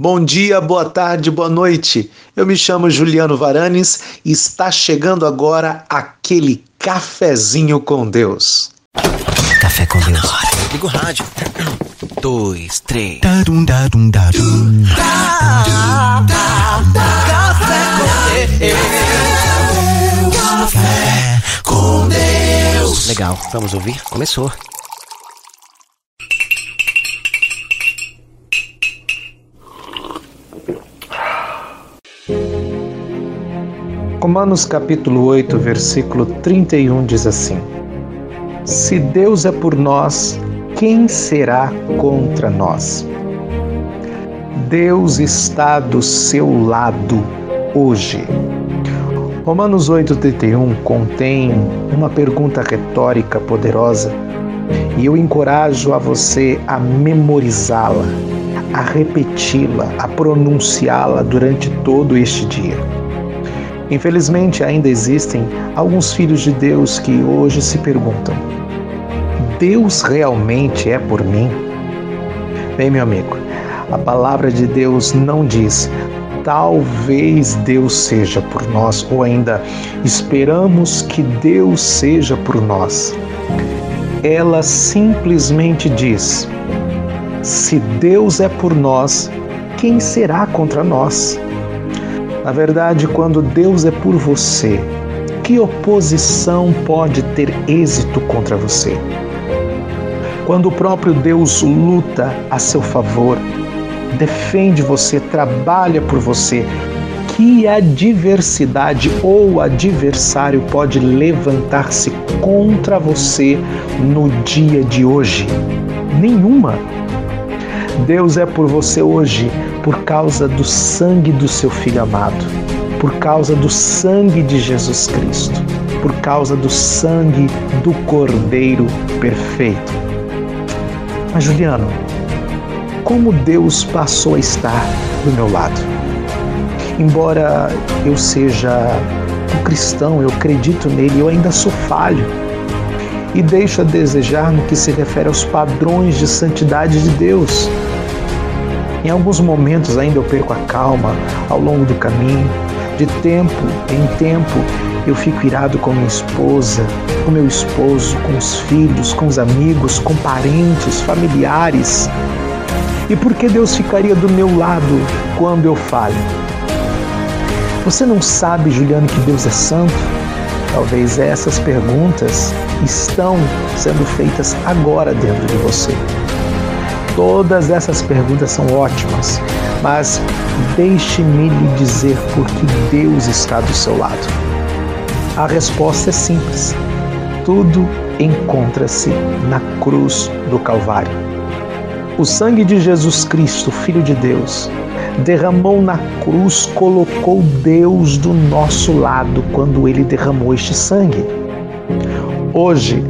Bom dia, boa tarde, boa noite. Eu me chamo Juliano Varanes e está chegando agora aquele cafezinho com Deus. Café com Deus. Liga o rádio. Dois, três. Café com Deus. Café com Deus. Legal, vamos ouvir? Começou. Romanos capítulo 8, versículo 31 diz assim: Se Deus é por nós, quem será contra nós? Deus está do seu lado hoje. Romanos 8,31 contém uma pergunta retórica poderosa e eu encorajo a você a memorizá-la, a repeti-la, a pronunciá-la durante todo este dia. Infelizmente, ainda existem alguns filhos de Deus que hoje se perguntam: Deus realmente é por mim? Bem, meu amigo, a palavra de Deus não diz talvez Deus seja por nós ou ainda esperamos que Deus seja por nós. Ela simplesmente diz: se Deus é por nós, quem será contra nós? Na verdade, quando Deus é por você, que oposição pode ter êxito contra você? Quando o próprio Deus luta a seu favor, defende você, trabalha por você, que adversidade ou adversário pode levantar-se contra você no dia de hoje? Nenhuma. Deus é por você hoje por causa do sangue do seu filho amado, por causa do sangue de Jesus Cristo, por causa do sangue do Cordeiro perfeito. Mas Juliano, como Deus passou a estar do meu lado? Embora eu seja um cristão, eu acredito nele, eu ainda sou falho e deixo a desejar no que se refere aos padrões de santidade de Deus. Em alguns momentos ainda eu perco a calma ao longo do caminho. De tempo em tempo eu fico irado com minha esposa, com meu esposo, com os filhos, com os amigos, com parentes, familiares. E por que Deus ficaria do meu lado quando eu falho? Você não sabe, Juliano, que Deus é santo? Talvez essas perguntas estão sendo feitas agora dentro de você. Todas essas perguntas são ótimas, mas deixe-me lhe dizer por que Deus está do seu lado. A resposta é simples. Tudo encontra-se na cruz do Calvário. O sangue de Jesus Cristo, Filho de Deus, derramou na cruz, colocou Deus do nosso lado quando ele derramou este sangue. Hoje,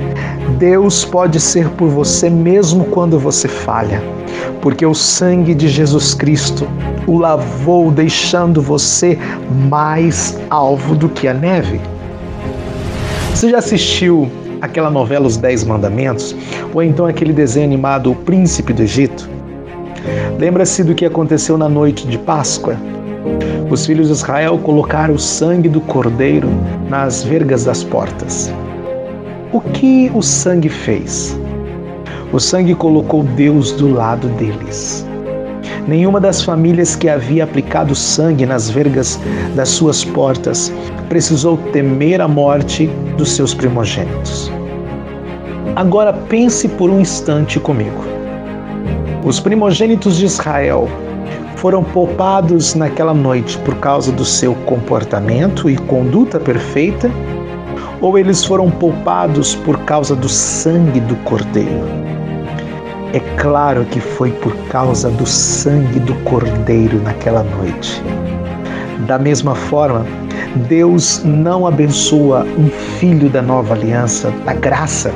Deus pode ser por você mesmo quando você falha, porque o sangue de Jesus Cristo o lavou, deixando você mais alvo do que a neve. Você já assistiu aquela novela Os Dez Mandamentos? Ou então aquele desenho animado O Príncipe do Egito? Lembra-se do que aconteceu na noite de Páscoa? Os filhos de Israel colocaram o sangue do cordeiro nas vergas das portas. O que o sangue fez? O sangue colocou Deus do lado deles. Nenhuma das famílias que havia aplicado sangue nas vergas das suas portas precisou temer a morte dos seus primogênitos. Agora pense por um instante comigo. Os primogênitos de Israel foram poupados naquela noite por causa do seu comportamento e conduta perfeita ou eles foram poupados por causa do sangue do Cordeiro? É claro que foi por causa do sangue do Cordeiro naquela noite. Da mesma forma, Deus não abençoa um filho da nova aliança, da graça,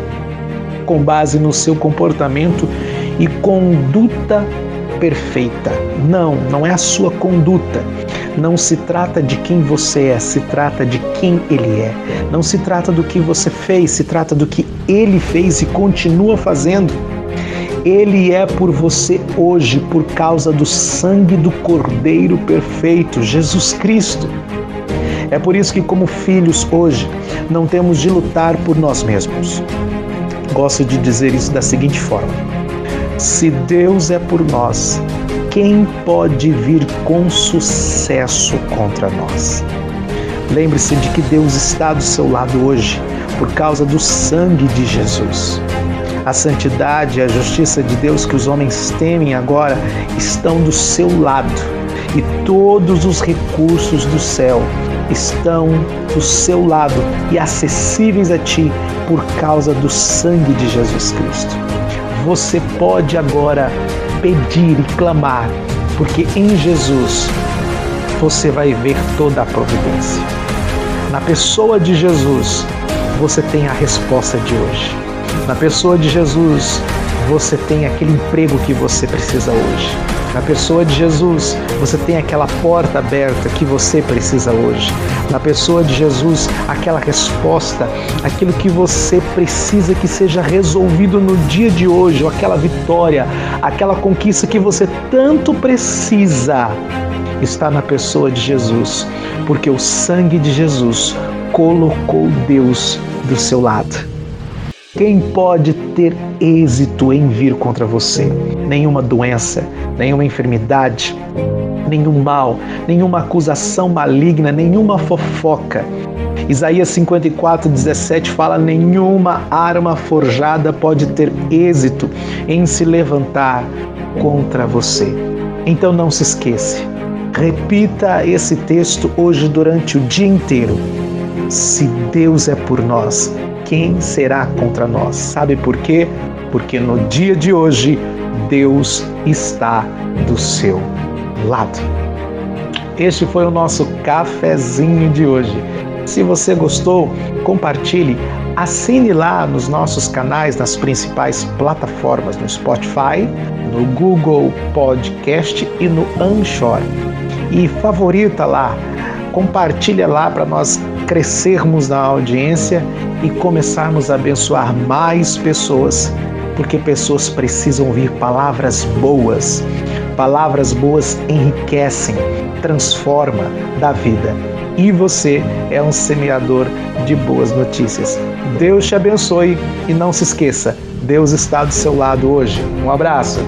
com base no seu comportamento e conduta perfeita. Não, não é a sua conduta, não se trata de quem você é, se trata de quem ele é. Não se trata do que você fez, se trata do que ele fez e continua fazendo. Ele é por você hoje por causa do sangue do Cordeiro perfeito, Jesus Cristo. É por isso que, como filhos hoje, não temos de lutar por nós mesmos. Gosto de dizer isso da seguinte forma: se Deus é por nós, quem pode vir com sucesso contra nós? Lembre-se de que Deus está do seu lado hoje por causa do sangue de Jesus. A santidade e a justiça de Deus que os homens temem agora estão do seu lado e todos os recursos do céu estão do seu lado e acessíveis a ti por causa do sangue de Jesus Cristo. Você pode agora pedir e clamar, porque em Jesus você vai ver toda a providência. Na pessoa de Jesus, você tem a resposta de hoje. Na pessoa de Jesus, você tem aquele emprego que você precisa hoje. Na pessoa de Jesus, você tem aquela porta aberta que você precisa hoje. Na pessoa de Jesus, aquela resposta, aquilo que você precisa que seja resolvido no dia de hoje, ou aquela vitória, aquela conquista que você tanto precisa, está na pessoa de Jesus, porque o sangue de Jesus colocou Deus do seu lado. Quem pode ter êxito em vir contra você? Nenhuma doença, nenhuma enfermidade, nenhum mal, nenhuma acusação maligna, nenhuma fofoca. Isaías 54, 17 fala: nenhuma arma forjada pode ter êxito em se levantar contra você. Então não se esqueça. Repita esse texto hoje durante o dia inteiro. Se Deus é por nós, quem será contra nós? Sabe por quê? Porque no dia de hoje Deus está do seu lado. Este foi o nosso cafezinho de hoje. Se você gostou, compartilhe, assine lá nos nossos canais nas principais plataformas, no Spotify, no Google Podcast e no Anchor. E favorita lá, compartilha lá para nós crescermos na audiência e começarmos a abençoar mais pessoas, porque pessoas precisam ouvir palavras boas. Palavras boas enriquecem, transforma da vida. E você é um semeador de boas notícias. Deus te abençoe e não se esqueça, Deus está do seu lado hoje. Um abraço.